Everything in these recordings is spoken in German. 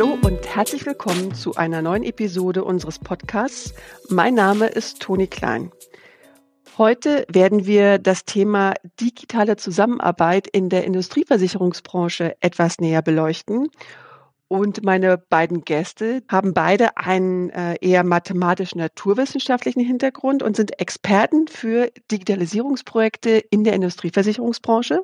Hallo und herzlich willkommen zu einer neuen Episode unseres Podcasts. Mein Name ist Toni Klein. Heute werden wir das Thema digitale Zusammenarbeit in der Industrieversicherungsbranche etwas näher beleuchten. Und meine beiden Gäste haben beide einen äh, eher mathematischen naturwissenschaftlichen Hintergrund und sind Experten für Digitalisierungsprojekte in der Industrieversicherungsbranche.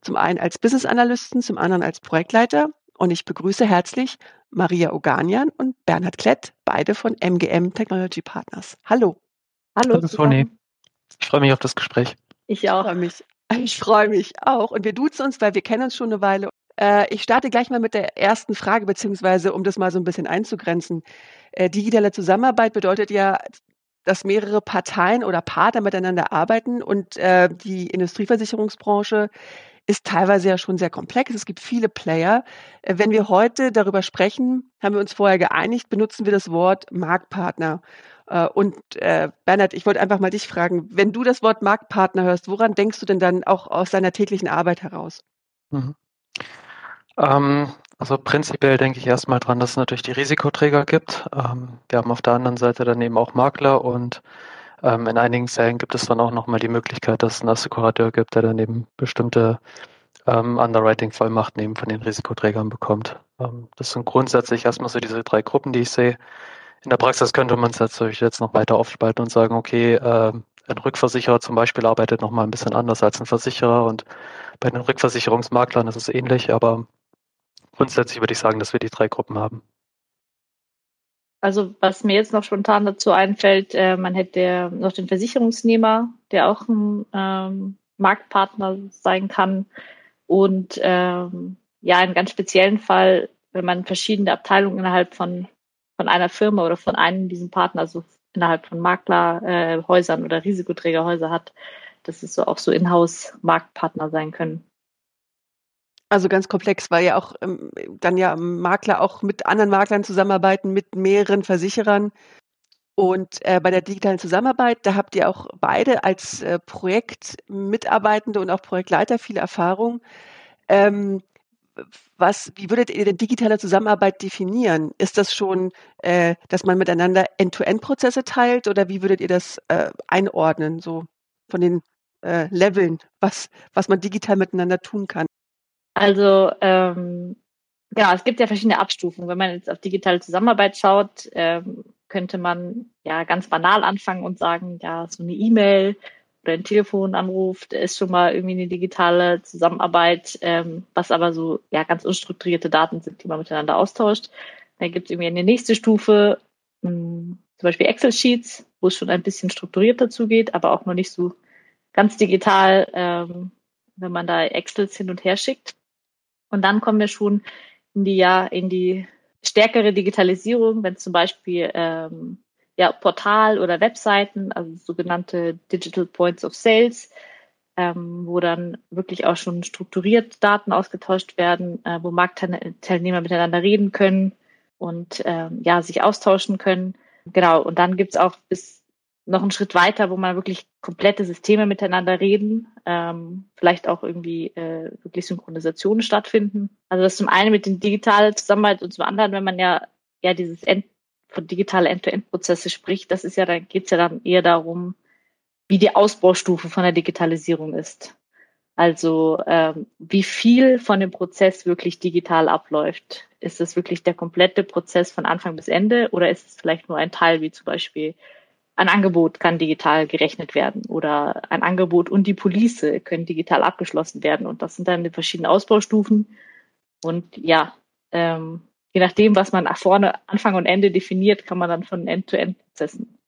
Zum einen als Business Analysten, zum anderen als Projektleiter. Und ich begrüße herzlich Maria Oganian und Bernhard Klett, beide von MGM Technology Partners. Hallo. Hallo, Hallo Toni. Ich freue mich auf das Gespräch. Ich auch. Ich freue mich. Ich freue mich auch. Und wir duzen uns, weil wir kennen uns schon eine Weile. Äh, ich starte gleich mal mit der ersten Frage, beziehungsweise um das mal so ein bisschen einzugrenzen. Äh, digitale Zusammenarbeit bedeutet ja, dass mehrere Parteien oder Partner miteinander arbeiten und äh, die Industrieversicherungsbranche ist teilweise ja schon sehr komplex. Es gibt viele Player. Äh, wenn wir heute darüber sprechen, haben wir uns vorher geeinigt, benutzen wir das Wort Marktpartner. Äh, und äh, Bernhard, ich wollte einfach mal dich fragen, wenn du das Wort Marktpartner hörst, woran denkst du denn dann auch aus deiner täglichen Arbeit heraus? Mhm. Ähm, also prinzipiell denke ich erstmal dran, dass es natürlich die Risikoträger gibt. Ähm, wir haben auf der anderen Seite dann eben auch Makler und ähm, in einigen Fällen gibt es dann auch nochmal die Möglichkeit, dass es einen Assekurateur gibt, der dann eben bestimmte ähm, Underwriting-Vollmachten eben von den Risikoträgern bekommt. Ähm, das sind grundsätzlich erstmal so diese drei Gruppen, die ich sehe. In der Praxis könnte man es natürlich jetzt noch weiter aufspalten und sagen, okay, äh, ein Rückversicherer zum Beispiel arbeitet nochmal ein bisschen anders als ein Versicherer und bei den Rückversicherungsmaklern ist es ähnlich, aber grundsätzlich würde ich sagen, dass wir die drei Gruppen haben. Also was mir jetzt noch spontan dazu einfällt, äh, man hätte noch den Versicherungsnehmer, der auch ein ähm, Marktpartner sein kann. Und ähm, ja, im ganz speziellen Fall, wenn man verschiedene Abteilungen innerhalb von, von einer Firma oder von einem diesen Partner, also innerhalb von Maklerhäusern äh, oder Risikoträgerhäuser hat, dass es so auch so Inhouse-Marktpartner sein können. Also ganz komplex, weil ja auch ähm, dann ja Makler auch mit anderen Maklern zusammenarbeiten, mit mehreren Versicherern. Und äh, bei der digitalen Zusammenarbeit, da habt ihr auch beide als äh, Projektmitarbeitende und auch Projektleiter viel Erfahrung. Ähm, was, wie würdet ihr denn digitale Zusammenarbeit definieren? Ist das schon, äh, dass man miteinander End-to-End-Prozesse teilt oder wie würdet ihr das äh, einordnen, so von den äh, Leveln, was, was man digital miteinander tun kann? Also ähm, genau, es gibt ja verschiedene Abstufungen. Wenn man jetzt auf digitale Zusammenarbeit schaut, ähm, könnte man ja ganz banal anfangen und sagen, ja, so eine E-Mail oder ein Telefonanruf ist schon mal irgendwie eine digitale Zusammenarbeit, ähm, was aber so ja ganz unstrukturierte Daten sind, die man miteinander austauscht. Dann gibt es irgendwie eine nächste Stufe, mh, hm, zum Beispiel Excel-Sheets, wo es schon ein bisschen strukturierter zugeht, aber auch noch nicht so ganz digital, ähm, wenn man da Excels hin und her schickt. Und dann kommen wir schon in die, ja, in die stärkere Digitalisierung, wenn zum Beispiel ähm, ja, Portal oder Webseiten, also sogenannte Digital Points of Sales, ähm, wo dann wirklich auch schon strukturiert Daten ausgetauscht werden, äh, wo Marktteilnehmer miteinander reden können und ähm, ja, sich austauschen können. Genau, und dann gibt's auch bis noch einen Schritt weiter, wo man wirklich komplette Systeme miteinander reden, ähm, vielleicht auch irgendwie äh, wirklich Synchronisationen stattfinden. Also das zum einen mit den digitalen Zusammenarbeit und zum anderen, wenn man ja ja dieses End von digitale End-to-End-Prozesse spricht, das ist ja, da geht's ja dann eher darum, wie die Ausbaustufe von der Digitalisierung ist. Also ähm, wie viel von dem Prozess wirklich digital abläuft. Ist es wirklich der komplette Prozess von Anfang bis Ende oder ist es vielleicht nur ein Teil, wie zum Beispiel ein Angebot kann digital gerechnet werden oder ein Angebot und die Police können digital abgeschlossen werden. Und das sind dann die verschiedenen Ausbaustufen. Und ja, ähm, je nachdem, was man vorne Anfang und Ende definiert, kann man dann von End-to-End-Prozessen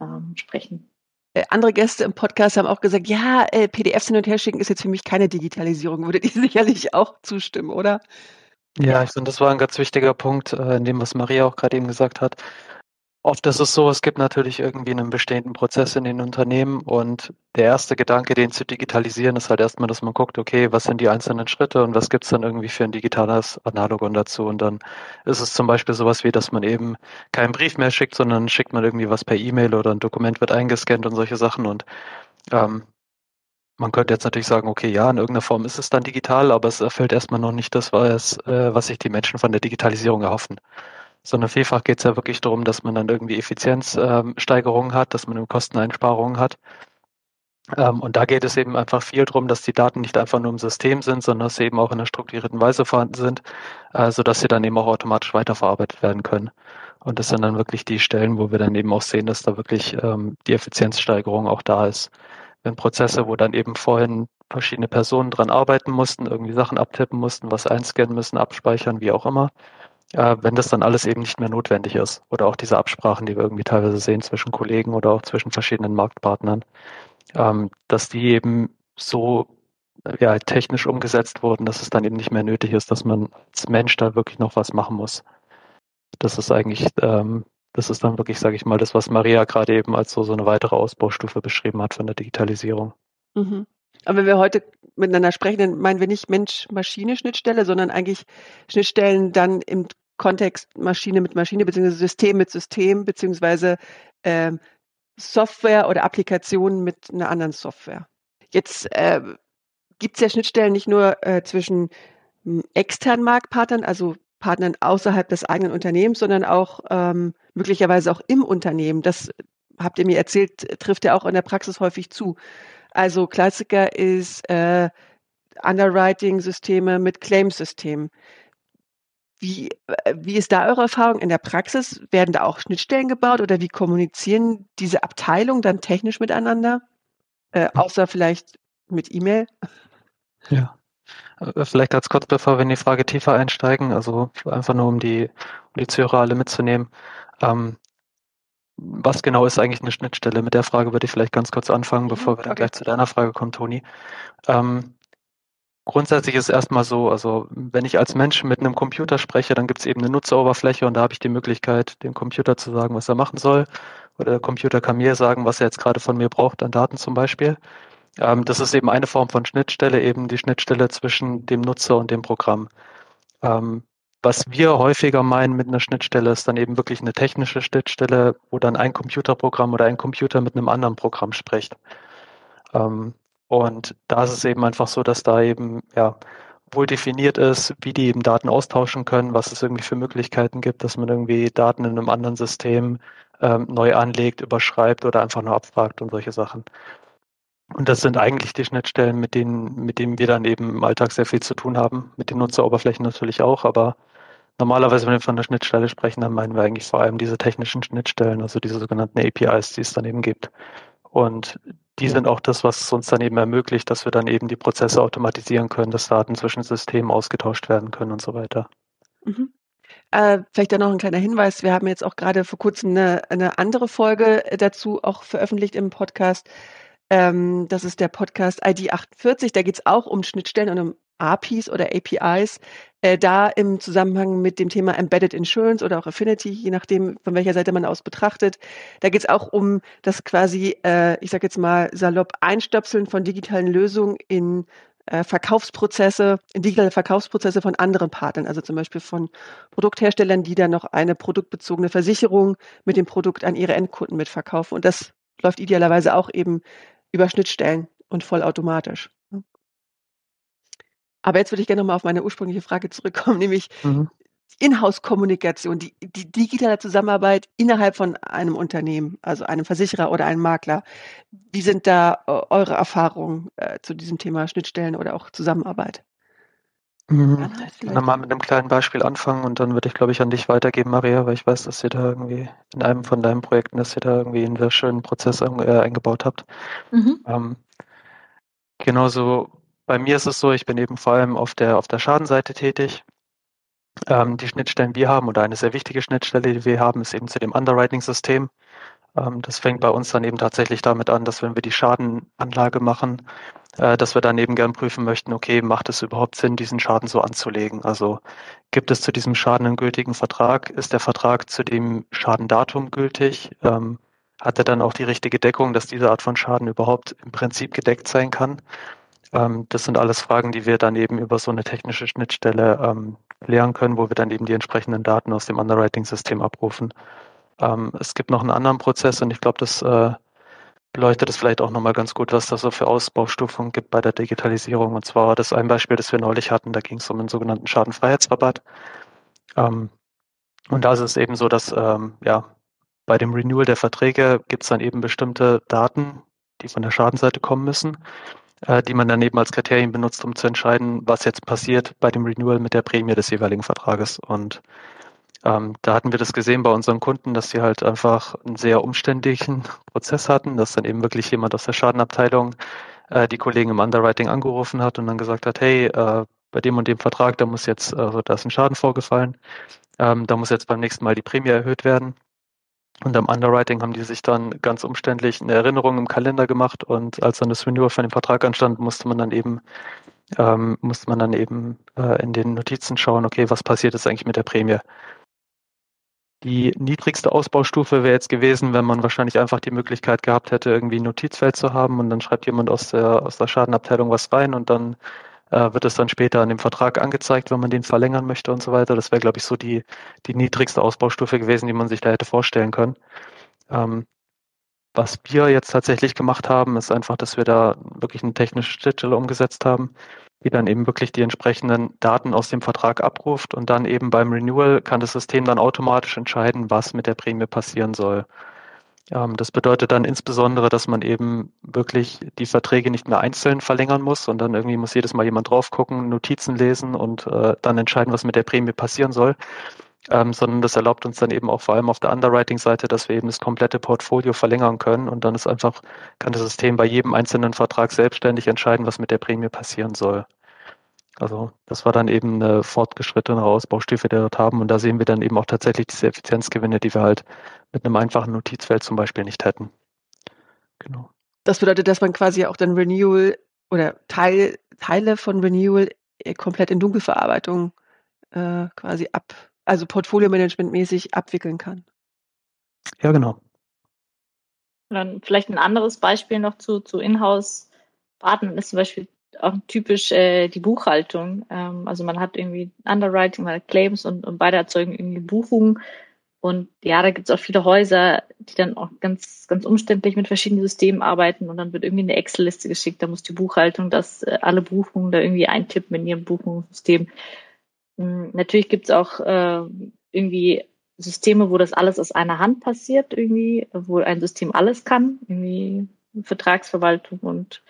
ähm, sprechen. Äh, andere Gäste im Podcast haben auch gesagt, ja, äh, PDFs hin und her schicken ist jetzt für mich keine Digitalisierung. Würdet ihr sicherlich auch zustimmen, oder? Ja, ich finde, das war ein ganz wichtiger Punkt äh, in dem, was Maria auch gerade eben gesagt hat. Oft ist es so, es gibt natürlich irgendwie einen bestehenden Prozess in den Unternehmen und der erste Gedanke, den zu digitalisieren, ist halt erstmal, dass man guckt, okay, was sind die einzelnen Schritte und was gibt's dann irgendwie für ein digitales Analogon dazu? Und dann ist es zum Beispiel sowas wie, dass man eben keinen Brief mehr schickt, sondern schickt man irgendwie was per E-Mail oder ein Dokument wird eingescannt und solche Sachen und ähm, man könnte jetzt natürlich sagen, okay, ja, in irgendeiner Form ist es dann digital, aber es erfüllt erstmal noch nicht das, was, äh, was sich die Menschen von der Digitalisierung erhoffen. Sondern vielfach geht es ja wirklich darum, dass man dann irgendwie Effizienzsteigerungen hat, dass man Kosteneinsparungen hat. Ähm, und da geht es eben einfach viel darum, dass die Daten nicht einfach nur im System sind, sondern dass sie eben auch in einer strukturierten Weise vorhanden sind, äh, sodass sie dann eben auch automatisch weiterverarbeitet werden können. Und das sind dann wirklich die Stellen, wo wir dann eben auch sehen, dass da wirklich ähm, die Effizienzsteigerung auch da ist. Wenn Prozesse, wo dann eben vorhin verschiedene Personen dran arbeiten mussten, irgendwie Sachen abtippen mussten, was einscannen müssen, abspeichern, wie auch immer, äh, wenn das dann alles eben nicht mehr notwendig ist. Oder auch diese Absprachen, die wir irgendwie teilweise sehen zwischen Kollegen oder auch zwischen verschiedenen Marktpartnern, ähm, dass die eben so ja, technisch umgesetzt wurden, dass es dann eben nicht mehr nötig ist, dass man als Mensch da wirklich noch was machen muss. Das ist eigentlich, ähm, das ist dann wirklich, sage ich mal, das, was Maria gerade eben als so, so eine weitere Ausbaustufe beschrieben hat von der Digitalisierung. Mhm. Aber wenn wir heute miteinander sprechen, dann meinen wir nicht Mensch-Maschine-Schnittstelle, sondern eigentlich Schnittstellen dann im Kontext Maschine mit Maschine, beziehungsweise System mit System, beziehungsweise ähm, Software oder Applikationen mit einer anderen Software. Jetzt äh, gibt es ja Schnittstellen nicht nur äh, zwischen hm, externen Marktpartnern, also Partnern außerhalb des eigenen Unternehmens, sondern auch ähm, möglicherweise auch im Unternehmen. Das habt ihr mir erzählt, trifft ja auch in der Praxis häufig zu. Also Klassiker ist äh, Underwriting-Systeme mit Claim-Systemen. Wie, äh, wie ist da eure Erfahrung in der Praxis? Werden da auch Schnittstellen gebaut oder wie kommunizieren diese Abteilungen dann technisch miteinander? Äh, außer vielleicht mit E-Mail? Ja. Äh, vielleicht als kurz, bevor wir in die Frage tiefer einsteigen, also einfach nur um die, um die Zuhörer alle mitzunehmen. Ähm, was genau ist eigentlich eine Schnittstelle? Mit der Frage würde ich vielleicht ganz kurz anfangen, mhm, bevor wir dann gleich zu deiner Frage kommen, Toni. Ähm, grundsätzlich ist es erstmal so, also wenn ich als Mensch mit einem Computer spreche, dann gibt es eben eine Nutzeroberfläche und da habe ich die Möglichkeit, dem Computer zu sagen, was er machen soll. Oder der Computer kann mir sagen, was er jetzt gerade von mir braucht an Daten zum Beispiel. Ähm, das ist eben eine Form von Schnittstelle, eben die Schnittstelle zwischen dem Nutzer und dem Programm. Ähm, was wir häufiger meinen mit einer Schnittstelle, ist dann eben wirklich eine technische Schnittstelle, wo dann ein Computerprogramm oder ein Computer mit einem anderen Programm spricht. Ähm, und da ist es eben einfach so, dass da eben ja wohl definiert ist, wie die eben Daten austauschen können, was es irgendwie für Möglichkeiten gibt, dass man irgendwie Daten in einem anderen System ähm, neu anlegt, überschreibt oder einfach nur abfragt und solche Sachen. Und das sind eigentlich die Schnittstellen, mit denen, mit denen wir dann eben im Alltag sehr viel zu tun haben. Mit den Nutzeroberflächen natürlich auch, aber normalerweise, wenn wir von der Schnittstelle sprechen, dann meinen wir eigentlich vor allem diese technischen Schnittstellen, also diese sogenannten APIs, die es dann eben gibt. Und die sind auch das, was uns dann eben ermöglicht, dass wir dann eben die Prozesse automatisieren können, dass Daten zwischen Systemen ausgetauscht werden können und so weiter. Mhm. Äh, vielleicht dann noch ein kleiner Hinweis. Wir haben jetzt auch gerade vor kurzem eine, eine andere Folge dazu auch veröffentlicht im Podcast ähm, das ist der Podcast ID48. Da geht es auch um Schnittstellen und um APIs oder APIs. Äh, da im Zusammenhang mit dem Thema Embedded Insurance oder auch Affinity, je nachdem, von welcher Seite man aus betrachtet. Da geht es auch um das quasi, äh, ich sage jetzt mal salopp, Einstöpseln von digitalen Lösungen in äh, Verkaufsprozesse, in digitale Verkaufsprozesse von anderen Partnern, also zum Beispiel von Produktherstellern, die dann noch eine produktbezogene Versicherung mit dem Produkt an ihre Endkunden mitverkaufen. Und das läuft idealerweise auch eben über Schnittstellen und vollautomatisch. Aber jetzt würde ich gerne nochmal auf meine ursprüngliche Frage zurückkommen, nämlich mhm. Inhouse-Kommunikation, die, die digitale Zusammenarbeit innerhalb von einem Unternehmen, also einem Versicherer oder einem Makler. Wie sind da äh, eure Erfahrungen äh, zu diesem Thema Schnittstellen oder auch Zusammenarbeit? Mhm. Ich kann mal mit einem kleinen Beispiel anfangen und dann würde ich, glaube ich, an dich weitergeben, Maria, weil ich weiß, dass ihr da irgendwie in einem von deinen Projekten, dass ihr da irgendwie einen sehr schönen Prozess äh, eingebaut habt. Mhm. Ähm, genauso bei mir ist es so, ich bin eben vor allem auf der, auf der Schadenseite tätig. Ähm, die Schnittstellen, die wir haben, oder eine sehr wichtige Schnittstelle, die wir haben, ist eben zu dem Underwriting-System. Ähm, das fängt bei uns dann eben tatsächlich damit an, dass wenn wir die Schadenanlage machen, äh, dass wir dann eben gern prüfen möchten, okay, macht es überhaupt Sinn, diesen Schaden so anzulegen? Also gibt es zu diesem Schaden einen gültigen Vertrag? Ist der Vertrag zu dem Schadendatum gültig? Ähm, hat er dann auch die richtige Deckung, dass diese Art von Schaden überhaupt im Prinzip gedeckt sein kann? Ähm, das sind alles Fragen, die wir dann eben über so eine technische Schnittstelle ähm, klären können, wo wir dann eben die entsprechenden Daten aus dem Underwriting-System abrufen. Ähm, es gibt noch einen anderen Prozess und ich glaube, das äh, beleuchtet es vielleicht auch nochmal ganz gut, was da so für Ausbaustufen gibt bei der Digitalisierung. Und zwar das ein Beispiel, das wir neulich hatten, da ging es um den sogenannten Schadenfreiheitsrabatt. Ähm, und da ist es eben so, dass ähm, ja, bei dem Renewal der Verträge gibt es dann eben bestimmte Daten, die von der Schadenseite kommen müssen, äh, die man dann eben als Kriterien benutzt, um zu entscheiden, was jetzt passiert bei dem Renewal mit der Prämie des jeweiligen Vertrages. Und ähm, da hatten wir das gesehen bei unseren Kunden, dass sie halt einfach einen sehr umständlichen Prozess hatten, dass dann eben wirklich jemand aus der Schadenabteilung äh, die Kollegen im Underwriting angerufen hat und dann gesagt hat, hey, äh, bei dem und dem Vertrag, da muss jetzt, also da ist ein Schaden vorgefallen, ähm, da muss jetzt beim nächsten Mal die Prämie erhöht werden. Und am Underwriting haben die sich dann ganz umständlich eine Erinnerung im Kalender gemacht und als dann das Renewal von dem Vertrag anstand, musste man dann eben ähm, musste man dann eben äh, in den Notizen schauen, okay, was passiert jetzt eigentlich mit der Prämie? Die niedrigste Ausbaustufe wäre jetzt gewesen, wenn man wahrscheinlich einfach die Möglichkeit gehabt hätte, irgendwie ein Notizfeld zu haben und dann schreibt jemand aus der, aus der Schadenabteilung was rein und dann äh, wird es dann später an dem Vertrag angezeigt, wenn man den verlängern möchte und so weiter. Das wäre, glaube ich, so die, die niedrigste Ausbaustufe gewesen, die man sich da hätte vorstellen können. Ähm, was wir jetzt tatsächlich gemacht haben, ist einfach, dass wir da wirklich eine technische Schnittstelle umgesetzt haben, die dann eben wirklich die entsprechenden Daten aus dem Vertrag abruft und dann eben beim Renewal kann das System dann automatisch entscheiden, was mit der Prämie passieren soll. Ähm, das bedeutet dann insbesondere, dass man eben wirklich die Verträge nicht mehr einzeln verlängern muss und dann irgendwie muss jedes Mal jemand drauf gucken, Notizen lesen und äh, dann entscheiden, was mit der Prämie passieren soll, ähm, sondern das erlaubt uns dann eben auch vor allem auf der Underwriting-Seite, dass wir eben das komplette Portfolio verlängern können und dann ist einfach, kann das System bei jedem einzelnen Vertrag selbstständig entscheiden, was mit der Prämie passieren soll. Also das war dann eben eine fortgeschrittene Ausbaustufe, die wir dort haben und da sehen wir dann eben auch tatsächlich diese Effizienzgewinne, die wir halt mit einem einfachen Notizfeld zum Beispiel nicht hätten. Genau. Das bedeutet, dass man quasi auch dann Renewal oder Teil, Teile von Renewal äh, komplett in Dunkelverarbeitung äh, quasi ab also Portfolio-Management-mäßig abwickeln kann. Ja, genau. dann vielleicht ein anderes Beispiel noch zu, zu Inhouse-Partnern ist zum Beispiel auch typisch äh, die Buchhaltung. Ähm, also man hat irgendwie Underwriting, man hat Claims und, und beide erzeugen irgendwie Buchungen. Und ja, da gibt es auch viele Häuser, die dann auch ganz, ganz umständlich mit verschiedenen Systemen arbeiten und dann wird irgendwie eine Excel-Liste geschickt. Da muss die Buchhaltung das äh, alle Buchungen da irgendwie eintippen in ihrem Buchungssystem. Hm, natürlich gibt es auch äh, irgendwie Systeme, wo das alles aus einer Hand passiert, irgendwie, wo ein System alles kann, irgendwie Vertragsverwaltung und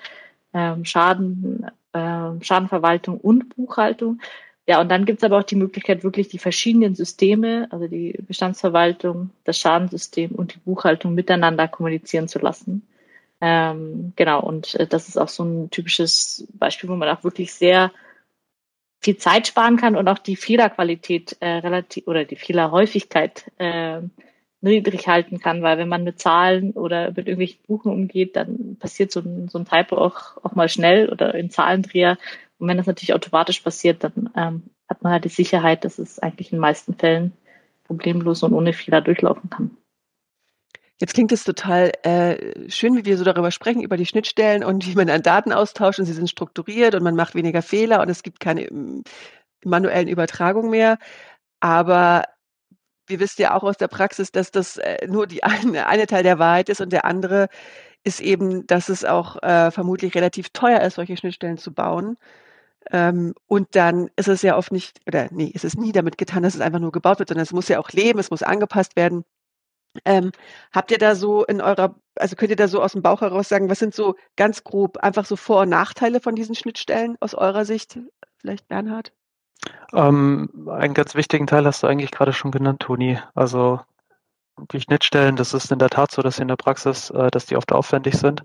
ähm, Schaden, äh, Schadenverwaltung und Buchhaltung. Ja, und dann gibt es aber auch die Möglichkeit, wirklich die verschiedenen Systeme, also die Bestandsverwaltung, das Schadensystem und die Buchhaltung miteinander kommunizieren zu lassen. Ähm, genau, und äh, das ist auch so ein typisches Beispiel, wo man auch wirklich sehr viel Zeit sparen kann und auch die Fehlerqualität äh, relativ oder die Fehlerhäufigkeit äh, niedrig halten kann, weil wenn man mit Zahlen oder mit irgendwelchen Buchen umgeht, dann passiert so ein, so ein Typo auch, auch mal schnell oder in Zahlendreher. Und wenn das natürlich automatisch passiert, dann ähm, hat man halt die Sicherheit, dass es eigentlich in den meisten Fällen problemlos und ohne Fehler durchlaufen kann. Jetzt klingt es total äh, schön, wie wir so darüber sprechen, über die Schnittstellen und wie man dann Daten austauscht und sie sind strukturiert und man macht weniger Fehler und es gibt keine ähm, manuellen Übertragungen mehr. Aber wir wissen ja auch aus der Praxis, dass das äh, nur die eine, eine Teil der Wahrheit ist und der andere ist eben, dass es auch äh, vermutlich relativ teuer ist, solche Schnittstellen zu bauen. Ähm, und dann ist es ja oft nicht, oder nee, es ist nie damit getan, dass es einfach nur gebaut wird, sondern es muss ja auch leben, es muss angepasst werden. Ähm, habt ihr da so in eurer, also könnt ihr da so aus dem Bauch heraus sagen, was sind so ganz grob einfach so Vor- und Nachteile von diesen Schnittstellen aus eurer Sicht? Vielleicht Bernhard? Ähm, einen ganz wichtigen Teil hast du eigentlich gerade schon genannt, Toni. Also die Schnittstellen, das ist in der Tat so, dass in der Praxis, äh, dass die oft aufwendig sind.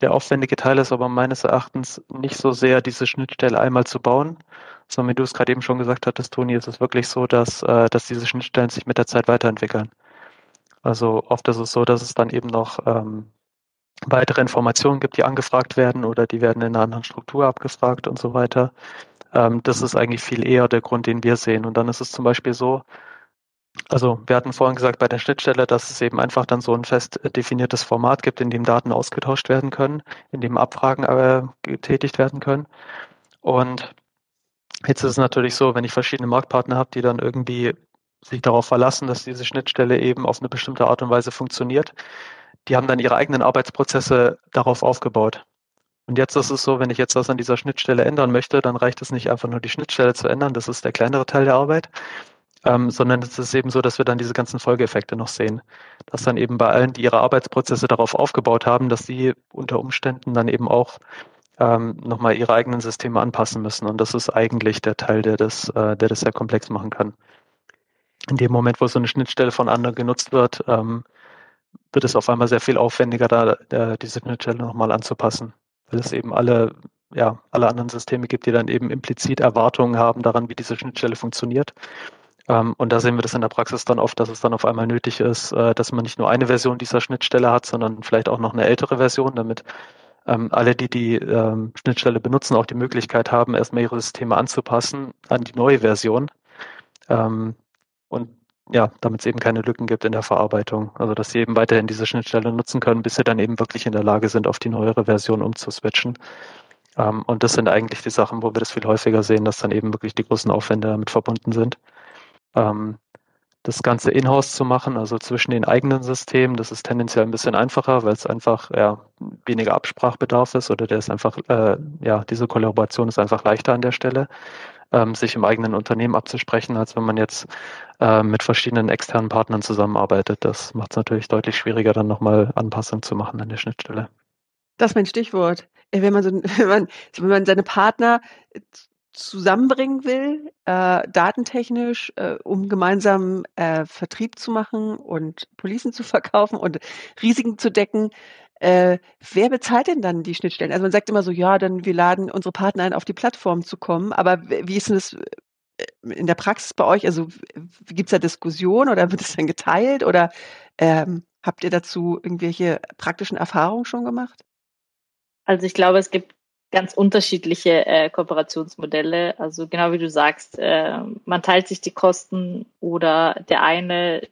Der aufwendige Teil ist aber meines Erachtens nicht so sehr, diese Schnittstelle einmal zu bauen, sondern wie du es gerade eben schon gesagt hattest, Toni, ist es wirklich so, dass, äh, dass diese Schnittstellen sich mit der Zeit weiterentwickeln. Also oft ist es so, dass es dann eben noch ähm, weitere Informationen gibt, die angefragt werden oder die werden in einer anderen Struktur abgefragt und so weiter. Ähm, das ist eigentlich viel eher der Grund, den wir sehen. Und dann ist es zum Beispiel so, also wir hatten vorhin gesagt bei der Schnittstelle, dass es eben einfach dann so ein fest definiertes Format gibt, in dem Daten ausgetauscht werden können, in dem Abfragen äh, getätigt werden können. Und jetzt ist es natürlich so, wenn ich verschiedene Marktpartner habe, die dann irgendwie sich darauf verlassen, dass diese Schnittstelle eben auf eine bestimmte Art und Weise funktioniert, die haben dann ihre eigenen Arbeitsprozesse darauf aufgebaut. Und jetzt ist es so, wenn ich jetzt was an dieser Schnittstelle ändern möchte, dann reicht es nicht einfach nur die Schnittstelle zu ändern, das ist der kleinere Teil der Arbeit, ähm, sondern es ist eben so, dass wir dann diese ganzen Folgeeffekte noch sehen. Dass dann eben bei allen, die ihre Arbeitsprozesse darauf aufgebaut haben, dass sie unter Umständen dann eben auch ähm, nochmal ihre eigenen Systeme anpassen müssen. Und das ist eigentlich der Teil, der das, äh, der das sehr komplex machen kann. In dem Moment, wo so eine Schnittstelle von anderen genutzt wird, ähm, wird es auf einmal sehr viel aufwendiger, da äh, diese Schnittstelle nochmal anzupassen, weil es eben alle, ja, alle anderen Systeme gibt, die dann eben implizit Erwartungen haben daran, wie diese Schnittstelle funktioniert. Ähm, und da sehen wir das in der Praxis dann oft, dass es dann auf einmal nötig ist, äh, dass man nicht nur eine Version dieser Schnittstelle hat, sondern vielleicht auch noch eine ältere Version, damit ähm, alle, die die ähm, Schnittstelle benutzen, auch die Möglichkeit haben, erstmal ihre Systeme anzupassen an die neue Version. Ähm, und ja, damit es eben keine Lücken gibt in der Verarbeitung. Also dass sie eben weiterhin diese Schnittstelle nutzen können, bis sie dann eben wirklich in der Lage sind, auf die neuere Version umzuswitchen. Ähm, und das sind eigentlich die Sachen, wo wir das viel häufiger sehen, dass dann eben wirklich die großen Aufwände damit verbunden sind. Ähm, das Ganze in-house zu machen, also zwischen den eigenen Systemen, das ist tendenziell ein bisschen einfacher, weil es einfach ja, weniger Absprachbedarf ist oder der ist einfach, äh, ja, diese Kollaboration ist einfach leichter an der Stelle, ähm, sich im eigenen Unternehmen abzusprechen, als wenn man jetzt äh, mit verschiedenen externen Partnern zusammenarbeitet. Das macht es natürlich deutlich schwieriger, dann nochmal Anpassungen zu machen an der Schnittstelle. Das ist mein Stichwort. Äh, wenn man, so, wenn man, wenn man seine Partner zusammenbringen will, äh, datentechnisch, äh, um gemeinsam äh, Vertrieb zu machen und Policen zu verkaufen und Risiken zu decken. Äh, wer bezahlt denn dann die Schnittstellen? Also man sagt immer so, ja, dann wir laden unsere Partner ein, auf die Plattform zu kommen. Aber wie ist denn das äh, in der Praxis bei euch? Also gibt es da Diskussion oder wird es dann geteilt oder ähm, habt ihr dazu irgendwelche praktischen Erfahrungen schon gemacht? Also ich glaube, es gibt ganz unterschiedliche äh, Kooperationsmodelle. Also genau wie du sagst, äh, man teilt sich die Kosten oder der eine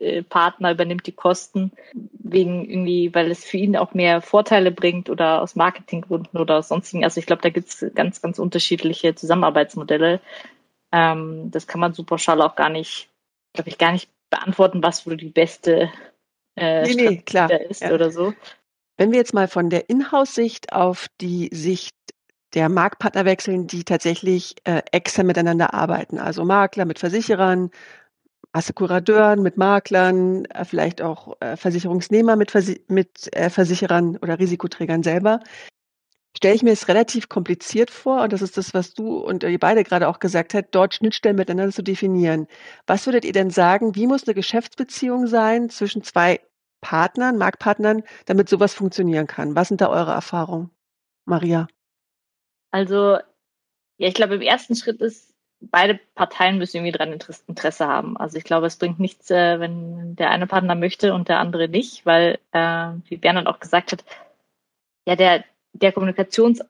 äh, Partner übernimmt die Kosten wegen irgendwie, weil es für ihn auch mehr Vorteile bringt oder aus Marketinggründen oder sonstigen. Also ich glaube, da gibt es ganz, ganz unterschiedliche Zusammenarbeitsmodelle. Ähm, das kann man super schall auch gar nicht, glaube ich, gar nicht beantworten, was wohl die beste äh, nee, nee, klar. ist ja. oder so. Wenn wir jetzt mal von der Inhouse-Sicht auf die Sicht der Marktpartner wechseln, die tatsächlich äh, extern miteinander arbeiten, also Makler mit Versicherern, Assekurateuren mit Maklern, äh, vielleicht auch äh, Versicherungsnehmer mit, Versi mit äh, Versicherern oder Risikoträgern selber, stelle ich mir es relativ kompliziert vor, und das ist das, was du und ihr beide gerade auch gesagt habt, dort Schnittstellen miteinander zu definieren. Was würdet ihr denn sagen, wie muss eine Geschäftsbeziehung sein zwischen zwei Partnern, Marktpartnern, damit sowas funktionieren kann? Was sind da eure Erfahrungen, Maria? Also, ja, ich glaube, im ersten Schritt ist, beide Parteien müssen irgendwie daran Interesse haben. Also ich glaube, es bringt nichts, äh, wenn der eine Partner möchte und der andere nicht, weil, äh, wie Bernhard auch gesagt hat, ja, der, der Kommunikations,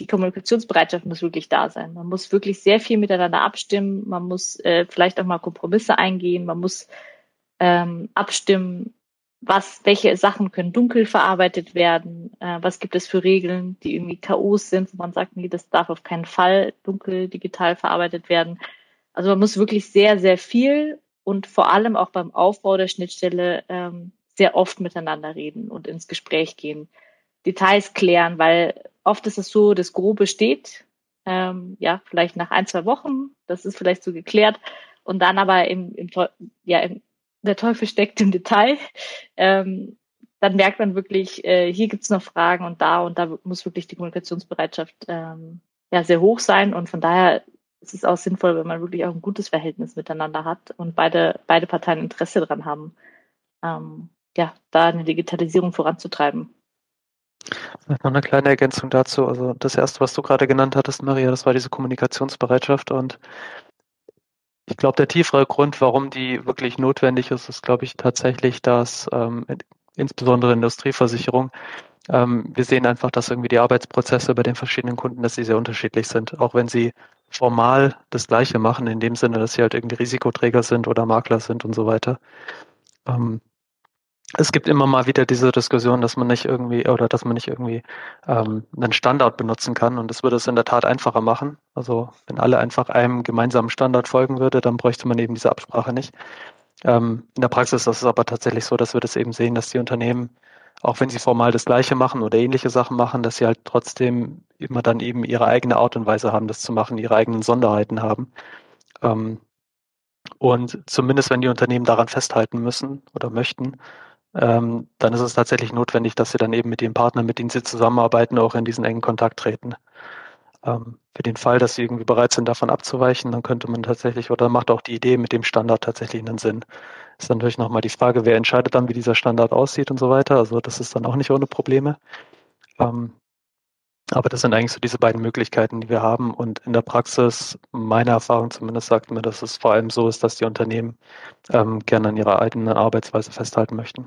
die Kommunikationsbereitschaft muss wirklich da sein. Man muss wirklich sehr viel miteinander abstimmen. Man muss äh, vielleicht auch mal Kompromisse eingehen. Man muss ähm, abstimmen, was, welche Sachen können dunkel verarbeitet werden, äh, was gibt es für Regeln, die irgendwie KOs sind, wo man sagt, nee, das darf auf keinen Fall dunkel digital verarbeitet werden. Also man muss wirklich sehr, sehr viel und vor allem auch beim Aufbau der Schnittstelle ähm, sehr oft miteinander reden und ins Gespräch gehen, Details klären, weil oft ist es so, das Grobe steht, ähm, ja, vielleicht nach ein, zwei Wochen, das ist vielleicht so geklärt und dann aber im, im, ja, im der Teufel steckt im Detail, ähm, dann merkt man wirklich, äh, hier gibt's noch Fragen und da und da muss wirklich die Kommunikationsbereitschaft ähm, ja sehr hoch sein und von daher ist es auch sinnvoll, wenn man wirklich auch ein gutes Verhältnis miteinander hat und beide beide Parteien Interesse daran haben, ähm, ja da eine Digitalisierung voranzutreiben. Noch eine kleine Ergänzung dazu. Also das erste, was du gerade genannt hattest, Maria, das war diese Kommunikationsbereitschaft und ich glaube, der tiefere Grund, warum die wirklich notwendig ist, ist, glaube ich, tatsächlich, dass ähm, insbesondere Industrieversicherung, ähm, wir sehen einfach, dass irgendwie die Arbeitsprozesse bei den verschiedenen Kunden, dass sie sehr unterschiedlich sind, auch wenn sie formal das Gleiche machen, in dem Sinne, dass sie halt irgendwie Risikoträger sind oder Makler sind und so weiter. Ähm, es gibt immer mal wieder diese Diskussion, dass man nicht irgendwie oder dass man nicht irgendwie ähm, einen Standard benutzen kann und das würde es in der Tat einfacher machen. Also wenn alle einfach einem gemeinsamen Standard folgen würde, dann bräuchte man eben diese Absprache nicht. Ähm, in der Praxis ist es aber tatsächlich so, dass wir das eben sehen, dass die Unternehmen auch wenn sie formal das Gleiche machen oder ähnliche Sachen machen, dass sie halt trotzdem immer dann eben ihre eigene Art und Weise haben, das zu machen, ihre eigenen Sonderheiten haben. Ähm, und zumindest wenn die Unternehmen daran festhalten müssen oder möchten, ähm, dann ist es tatsächlich notwendig, dass sie dann eben mit den Partnern, mit denen sie zusammenarbeiten, auch in diesen engen Kontakt treten. Ähm, für den Fall, dass sie irgendwie bereit sind, davon abzuweichen, dann könnte man tatsächlich, oder macht auch die Idee mit dem Standard tatsächlich einen Sinn. Ist dann natürlich nochmal die Frage, wer entscheidet dann, wie dieser Standard aussieht und so weiter. Also das ist dann auch nicht ohne Probleme. Ähm, aber das sind eigentlich so diese beiden Möglichkeiten, die wir haben. Und in der Praxis, meine Erfahrung zumindest sagt mir, dass es vor allem so ist, dass die Unternehmen ähm, gerne an ihrer eigenen Arbeitsweise festhalten möchten.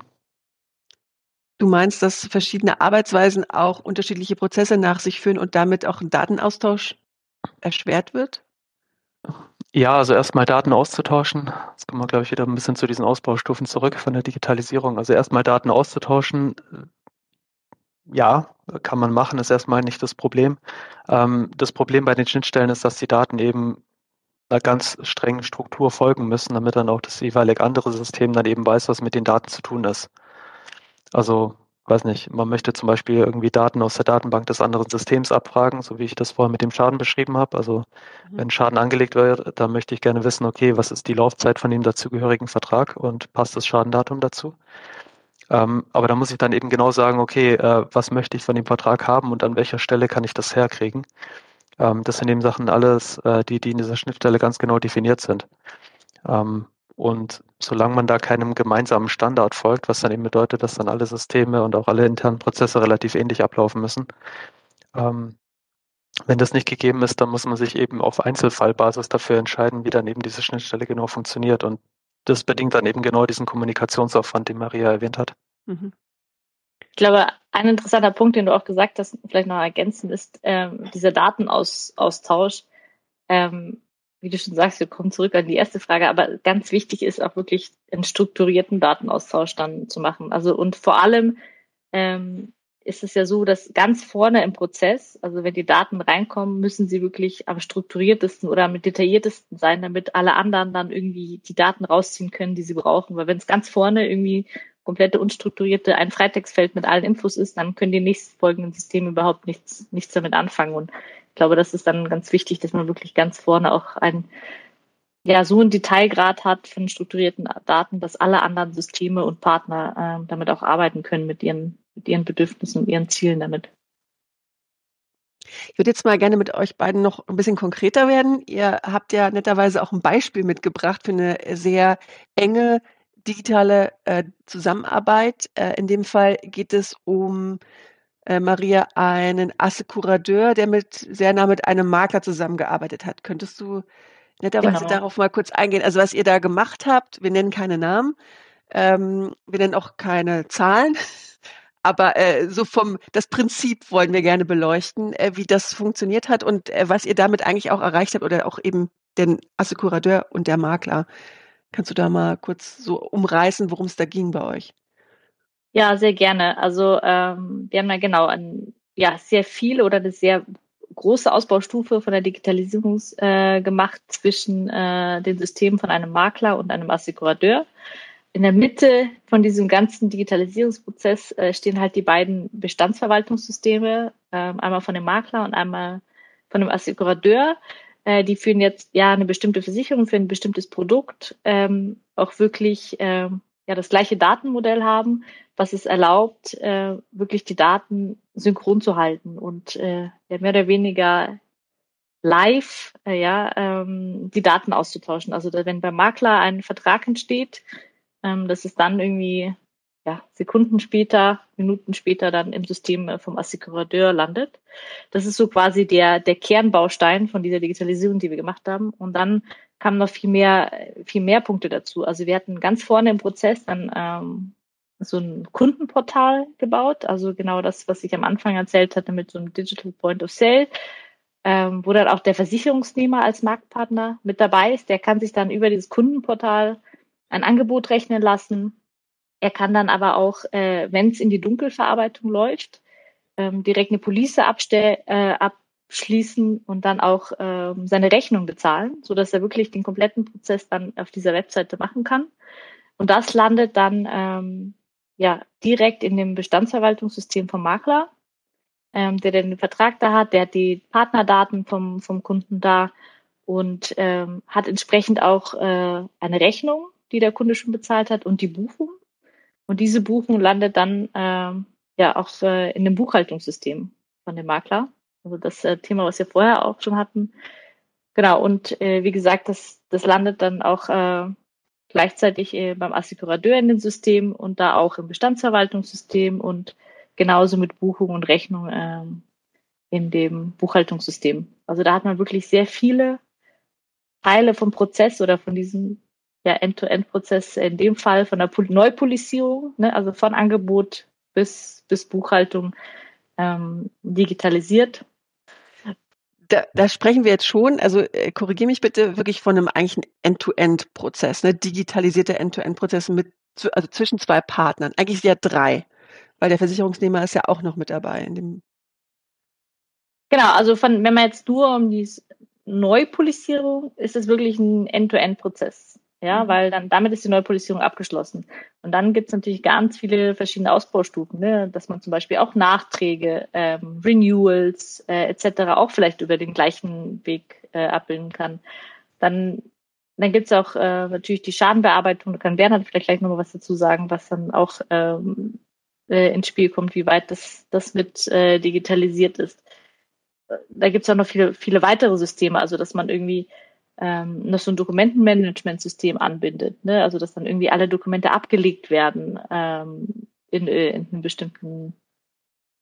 Du meinst, dass verschiedene Arbeitsweisen auch unterschiedliche Prozesse nach sich führen und damit auch ein Datenaustausch erschwert wird? Ja, also erstmal Daten auszutauschen. Jetzt kommen wir, glaube ich, wieder ein bisschen zu diesen Ausbaustufen zurück von der Digitalisierung. Also erstmal Daten auszutauschen, ja, kann man machen, ist erstmal nicht das Problem. Ähm, das Problem bei den Schnittstellen ist, dass die Daten eben einer ganz strengen Struktur folgen müssen, damit dann auch das jeweilig andere System dann eben weiß, was mit den Daten zu tun ist. Also, weiß nicht, man möchte zum Beispiel irgendwie Daten aus der Datenbank des anderen Systems abfragen, so wie ich das vorher mit dem Schaden beschrieben habe. Also, mhm. wenn Schaden angelegt wird, dann möchte ich gerne wissen, okay, was ist die Laufzeit von dem dazugehörigen Vertrag und passt das Schadendatum dazu? Ähm, aber da muss ich dann eben genau sagen, okay, äh, was möchte ich von dem Vertrag haben und an welcher Stelle kann ich das herkriegen? Ähm, das sind eben Sachen alles, äh, die, die in dieser Schnittstelle ganz genau definiert sind. Ähm, und solange man da keinem gemeinsamen Standard folgt, was dann eben bedeutet, dass dann alle Systeme und auch alle internen Prozesse relativ ähnlich ablaufen müssen, ähm, wenn das nicht gegeben ist, dann muss man sich eben auf Einzelfallbasis dafür entscheiden, wie dann eben diese Schnittstelle genau funktioniert. Und das bedingt dann eben genau diesen Kommunikationsaufwand, den Maria erwähnt hat. Mhm. Ich glaube, ein interessanter Punkt, den du auch gesagt hast, vielleicht noch ergänzen, ist ähm, dieser Datenaustausch. Ähm, wie du schon sagst, wir kommen zurück an die erste Frage, aber ganz wichtig ist auch wirklich einen strukturierten Datenaustausch dann zu machen. Also und vor allem ähm, ist es ja so, dass ganz vorne im Prozess, also wenn die Daten reinkommen, müssen sie wirklich am strukturiertesten oder am detailliertesten sein, damit alle anderen dann irgendwie die Daten rausziehen können, die sie brauchen. Weil wenn es ganz vorne irgendwie komplette unstrukturierte ein Freitextfeld mit allen Infos ist, dann können die nächstfolgenden Systeme überhaupt nichts, nichts damit anfangen. Und ich glaube, das ist dann ganz wichtig, dass man wirklich ganz vorne auch ein ja so einen Detailgrad hat von strukturierten Daten, dass alle anderen Systeme und Partner äh, damit auch arbeiten können mit ihren mit ihren Bedürfnissen und ihren Zielen damit. Ich würde jetzt mal gerne mit euch beiden noch ein bisschen konkreter werden. Ihr habt ja netterweise auch ein Beispiel mitgebracht für eine sehr enge digitale äh, Zusammenarbeit. Äh, in dem Fall geht es um äh, Maria, einen Assekurateur, der mit sehr nah mit einem Makler zusammengearbeitet hat. Könntest du netterweise genau. darauf mal kurz eingehen? Also was ihr da gemacht habt, wir nennen keine Namen, ähm, wir nennen auch keine Zahlen. Aber äh, so vom das Prinzip wollen wir gerne beleuchten, äh, wie das funktioniert hat und äh, was ihr damit eigentlich auch erreicht habt oder auch eben den Assekurateur und der Makler. Kannst du da mal kurz so umreißen, worum es da ging bei euch? Ja, sehr gerne. Also ähm, wir haben da genau ein, ja, sehr viel oder eine sehr große Ausbaustufe von der Digitalisierung äh, gemacht zwischen äh, den Systemen von einem Makler und einem Assekurateur in der Mitte von diesem ganzen Digitalisierungsprozess äh, stehen halt die beiden Bestandsverwaltungssysteme, äh, einmal von dem Makler und einmal von dem Assekurateur. Äh, die führen jetzt ja eine bestimmte Versicherung für ein bestimmtes Produkt, ähm, auch wirklich äh, ja das gleiche Datenmodell haben, was es erlaubt, äh, wirklich die Daten synchron zu halten und äh, ja, mehr oder weniger live äh, ja ähm, die Daten auszutauschen. Also wenn beim Makler ein Vertrag entsteht, ähm, dass es dann irgendwie ja, Sekunden später, Minuten später dann im System äh, vom Assekurateur landet. Das ist so quasi der, der Kernbaustein von dieser Digitalisierung, die wir gemacht haben. Und dann kamen noch viel mehr, viel mehr Punkte dazu. Also wir hatten ganz vorne im Prozess dann ähm, so ein Kundenportal gebaut, also genau das, was ich am Anfang erzählt hatte mit so einem Digital Point of Sale, ähm, wo dann auch der Versicherungsnehmer als Marktpartner mit dabei ist. Der kann sich dann über dieses Kundenportal ein Angebot rechnen lassen. Er kann dann aber auch, äh, wenn es in die Dunkelverarbeitung läuft, ähm, direkt eine Police abstell, äh, abschließen und dann auch ähm, seine Rechnung bezahlen, so dass er wirklich den kompletten Prozess dann auf dieser Webseite machen kann. Und das landet dann ähm, ja direkt in dem Bestandsverwaltungssystem vom Makler, ähm, der den Vertrag da hat, der hat die Partnerdaten vom, vom Kunden da und ähm, hat entsprechend auch äh, eine Rechnung, die der Kunde schon bezahlt hat und die Buchung. Und diese Buchung landet dann ähm, ja auch äh, in dem Buchhaltungssystem von dem Makler. Also das äh, Thema, was wir vorher auch schon hatten. Genau, und äh, wie gesagt, das, das landet dann auch äh, gleichzeitig äh, beim Assekurateur in dem System und da auch im Bestandsverwaltungssystem und genauso mit Buchung und Rechnung äh, in dem Buchhaltungssystem. Also da hat man wirklich sehr viele Teile vom Prozess oder von diesem ja, End-to-End-Prozess, in dem Fall von der Neupolisierung, ne, also von Angebot bis, bis Buchhaltung ähm, digitalisiert. Da, da sprechen wir jetzt schon, also äh, korrigiere mich bitte, wirklich von einem eigentlichen End-to-End-Prozess, ne, digitalisierter End-to-End-Prozess mit, also zwischen zwei Partnern, eigentlich ja drei, weil der Versicherungsnehmer ist ja auch noch mit dabei in dem. Genau, also von, wenn man jetzt nur um die Neupolisierung, ist es wirklich ein End-to-End-Prozess. Ja, mhm. weil dann damit ist die Neupolisierung abgeschlossen. Und dann gibt es natürlich ganz viele verschiedene Ausbaustufen, ne? dass man zum Beispiel auch Nachträge, ähm, Renewals äh, etc. auch vielleicht über den gleichen Weg äh, abbilden kann. Dann, dann gibt es auch äh, natürlich die Schadenbearbeitung. Da kann Bernhard vielleicht gleich nochmal was dazu sagen, was dann auch ähm, äh, ins Spiel kommt, wie weit das, das mit äh, digitalisiert ist. Da gibt es auch noch viele, viele weitere Systeme, also dass man irgendwie ähm, noch so ein Dokumentenmanagementsystem anbindet, ne? also dass dann irgendwie alle Dokumente abgelegt werden ähm, in, äh, in einem bestimmten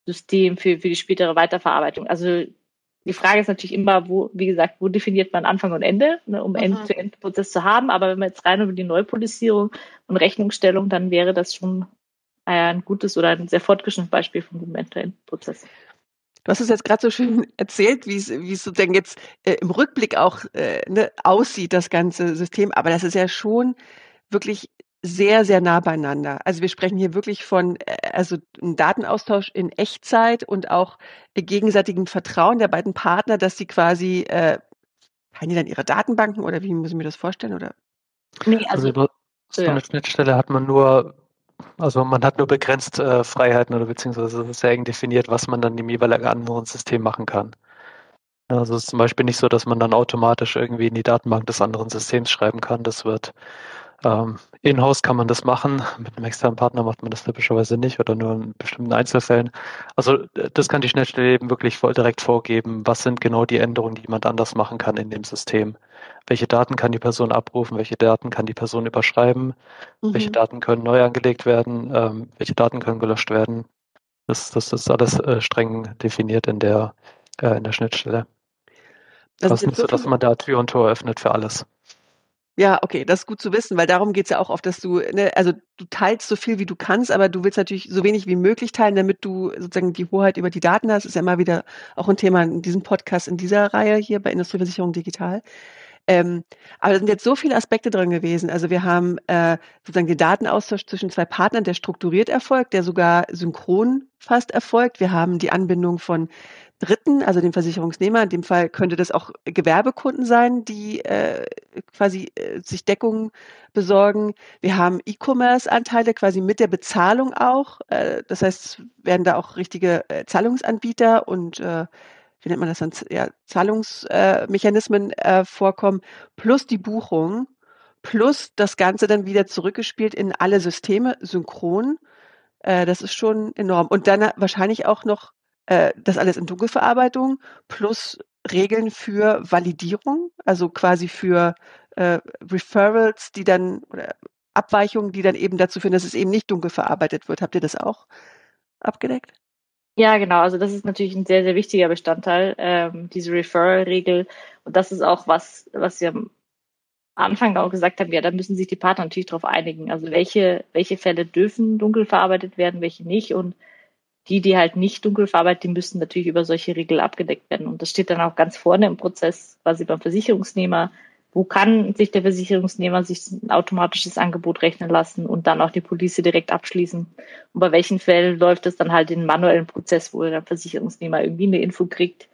System für, für die spätere Weiterverarbeitung. Also die Frage ist natürlich immer, wo, wie gesagt, wo definiert man Anfang und Ende, ne, um End-to-End-Prozess zu haben. Aber wenn man jetzt rein über die Neupolisierung und Rechnungsstellung, dann wäre das schon äh, ein gutes oder ein sehr fortgeschrittenes Beispiel vom End-to-End-Prozess. Du hast es jetzt gerade so schön erzählt, wie es, wie es so denn jetzt äh, im Rückblick auch äh, ne, aussieht, das ganze System. Aber das ist ja schon wirklich sehr, sehr nah beieinander. Also wir sprechen hier wirklich von äh, also einem Datenaustausch in Echtzeit und auch gegenseitigem Vertrauen der beiden Partner, dass sie quasi äh, haben die dann ihre Datenbanken oder wie muss ich mir das vorstellen? Oder? Nee, also, also über so eine Schnittstelle hat man nur also man hat nur begrenzt äh, Freiheiten oder beziehungsweise sehr eng definiert, was man dann im jeweiligen anderen System machen kann. Also es ist zum Beispiel nicht so, dass man dann automatisch irgendwie in die Datenbank des anderen Systems schreiben kann. Das wird ähm, In-house kann man das machen, mit einem externen Partner macht man das typischerweise nicht oder nur in bestimmten Einzelfällen. Also das kann die Schnittstelle eben wirklich voll direkt vorgeben, was sind genau die Änderungen, die man anders machen kann in dem System. Welche Daten kann die Person abrufen, welche Daten kann die Person überschreiben, mhm. welche Daten können neu angelegt werden, ähm, welche Daten können gelöscht werden. Das, das ist alles äh, streng definiert in der, äh, in der Schnittstelle. Das ist nicht so, dass man da Tür und Tor öffnet für alles. Ja, okay, das ist gut zu wissen, weil darum geht's ja auch oft, dass du, ne, also du teilst so viel wie du kannst, aber du willst natürlich so wenig wie möglich teilen, damit du sozusagen die Hoheit über die Daten hast. Ist ja immer wieder auch ein Thema in diesem Podcast, in dieser Reihe hier bei Industrieversicherung Digital. Ähm, aber da sind jetzt so viele Aspekte drin gewesen. Also wir haben äh, sozusagen den Datenaustausch zwischen zwei Partnern, der strukturiert erfolgt, der sogar synchron fast erfolgt. Wir haben die Anbindung von Dritten, also dem Versicherungsnehmer, in dem Fall könnte das auch Gewerbekunden sein, die äh, quasi äh, sich Deckungen besorgen. Wir haben E-Commerce-Anteile quasi mit der Bezahlung auch. Äh, das heißt, werden da auch richtige äh, Zahlungsanbieter und äh, wie nennt man das dann, ja, Zahlungsmechanismen äh, vorkommen, plus die Buchung, plus das Ganze dann wieder zurückgespielt in alle Systeme synchron. Äh, das ist schon enorm. Und dann wahrscheinlich auch noch äh, das alles in Dunkelverarbeitung plus Regeln für Validierung, also quasi für äh, Referrals, die dann oder Abweichungen, die dann eben dazu führen, dass es eben nicht dunkel verarbeitet wird. Habt ihr das auch abgedeckt? Ja, genau. Also das ist natürlich ein sehr, sehr wichtiger Bestandteil, ähm, diese Referral-Regel. Und das ist auch was, was wir am Anfang auch gesagt haben, ja, da müssen sich die Partner natürlich darauf einigen. Also welche, welche Fälle dürfen dunkel verarbeitet werden, welche nicht. Und die, die halt nicht dunkel verarbeitet, die müssen natürlich über solche Regeln abgedeckt werden. Und das steht dann auch ganz vorne im Prozess, quasi beim Versicherungsnehmer. Wo kann sich der Versicherungsnehmer sich ein automatisches Angebot rechnen lassen und dann auch die Police direkt abschließen? Und bei welchen Fällen läuft es dann halt in manuellen Prozess, wo der Versicherungsnehmer irgendwie eine Info kriegt?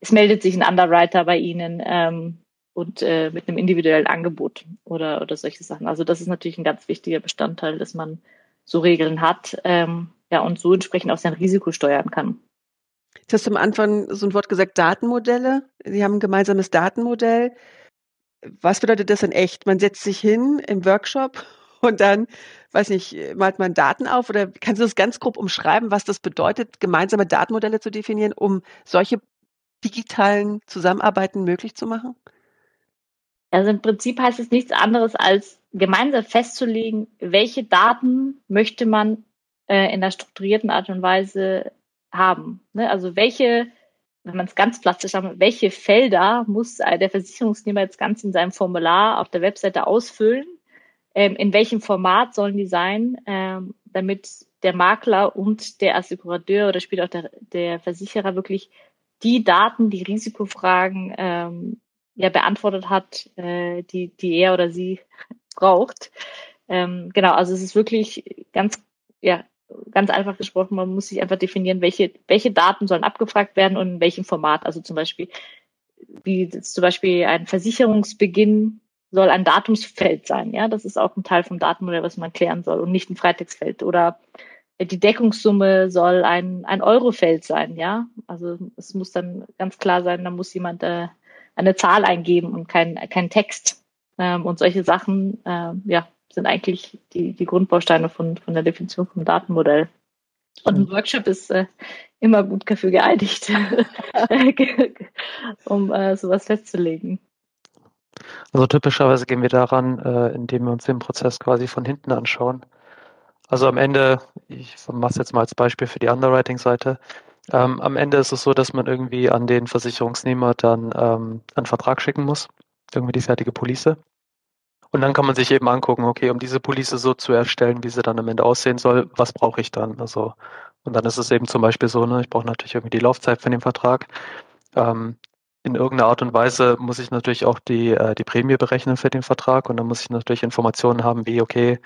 Es meldet sich ein Underwriter bei Ihnen ähm, und äh, mit einem individuellen Angebot oder, oder solche Sachen. Also das ist natürlich ein ganz wichtiger Bestandteil, dass man so Regeln hat, ähm, ja, und so entsprechend auch sein Risiko steuern kann. Du hast am Anfang so ein Wort gesagt, Datenmodelle. Sie haben ein gemeinsames Datenmodell. Was bedeutet das in echt? Man setzt sich hin im Workshop und dann, weiß nicht, malt man Daten auf oder kannst du das ganz grob umschreiben, was das bedeutet, gemeinsame Datenmodelle zu definieren, um solche digitalen Zusammenarbeiten möglich zu machen? Also im Prinzip heißt es nichts anderes als gemeinsam festzulegen, welche Daten möchte man äh, in einer strukturierten Art und Weise haben. Ne? Also welche, wenn man es ganz plastisch sagt, welche Felder muss der Versicherungsnehmer jetzt ganz in seinem Formular auf der Webseite ausfüllen? Ähm, in welchem Format sollen die sein, ähm, damit der Makler und der Assekurateur oder später auch der, der Versicherer wirklich die Daten, die Risikofragen ähm, ja beantwortet hat, äh, die, die er oder sie braucht. Ähm, genau, also es ist wirklich ganz, ja, ganz einfach gesprochen, man muss sich einfach definieren, welche, welche Daten sollen abgefragt werden und in welchem Format. Also zum Beispiel, wie zum Beispiel ein Versicherungsbeginn soll ein Datumsfeld sein. Ja, das ist auch ein Teil vom Datenmodell, was man klären soll und nicht ein Freitextfeld. Oder die Deckungssumme soll ein, ein Eurofeld sein. Ja, also es muss dann ganz klar sein, da muss jemand äh, eine Zahl eingeben und kein, kein Text. Ähm, und solche Sachen, äh, ja, sind eigentlich die, die Grundbausteine von, von der Definition vom Datenmodell. Und ein Workshop ist äh, immer gut dafür geeinigt, um äh, sowas festzulegen. Also typischerweise gehen wir daran, äh, indem wir uns den Prozess quasi von hinten anschauen. Also am Ende, ich mache es jetzt mal als Beispiel für die Underwriting-Seite, ähm, am Ende ist es so, dass man irgendwie an den Versicherungsnehmer dann ähm, einen Vertrag schicken muss, irgendwie die fertige Police. Und dann kann man sich eben angucken, okay, um diese Police so zu erstellen, wie sie dann am Ende aussehen soll, was brauche ich dann? Also, und dann ist es eben zum Beispiel so, ne, ich brauche natürlich irgendwie die Laufzeit von dem Vertrag. Ähm, in irgendeiner Art und Weise muss ich natürlich auch die, äh, die Prämie berechnen für den Vertrag und dann muss ich natürlich Informationen haben, wie, okay,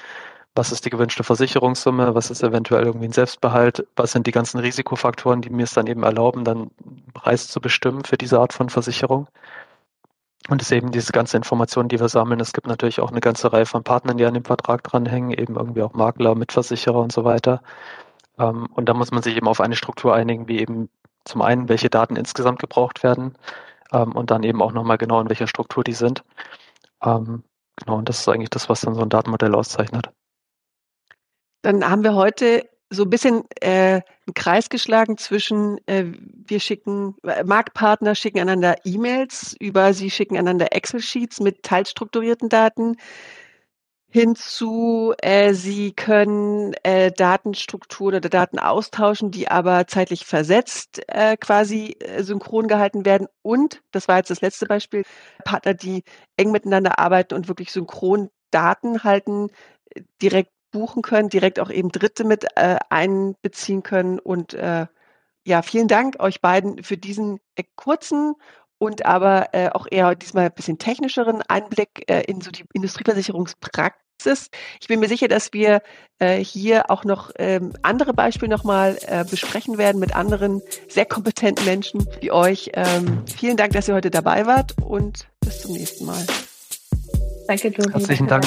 was ist die gewünschte Versicherungssumme, was ist eventuell irgendwie ein Selbstbehalt, was sind die ganzen Risikofaktoren, die mir es dann eben erlauben, dann Preis zu bestimmen für diese Art von Versicherung. Und es ist eben diese ganze Information, die wir sammeln. Es gibt natürlich auch eine ganze Reihe von Partnern, die an dem Vertrag dranhängen, eben irgendwie auch Makler, Mitversicherer und so weiter. Ähm, und da muss man sich eben auf eine Struktur einigen, wie eben zum einen, welche Daten insgesamt gebraucht werden ähm, und dann eben auch nochmal genau, in welcher Struktur die sind. Ähm, genau, und das ist eigentlich das, was dann so ein Datenmodell auszeichnet. Dann haben wir heute so ein bisschen äh, einen Kreis geschlagen zwischen, äh, wir schicken, äh, Marktpartner schicken einander E-Mails über, sie schicken einander Excel-Sheets mit teilstrukturierten Daten hinzu, äh, sie können äh, Datenstrukturen oder Daten austauschen, die aber zeitlich versetzt äh, quasi äh, synchron gehalten werden. Und, das war jetzt das letzte Beispiel, Partner, die eng miteinander arbeiten und wirklich synchron Daten halten, direkt buchen können, direkt auch eben Dritte mit äh, einbeziehen können. Und äh, ja, vielen Dank euch beiden für diesen äh, kurzen und aber äh, auch eher diesmal ein bisschen technischeren Einblick äh, in so die Industrieversicherungspraxis. Ich bin mir sicher, dass wir äh, hier auch noch ähm, andere Beispiele nochmal äh, besprechen werden mit anderen sehr kompetenten Menschen wie euch. Ähm, vielen Dank, dass ihr heute dabei wart und bis zum nächsten Mal. Danke, Jody. Herzlichen Dank.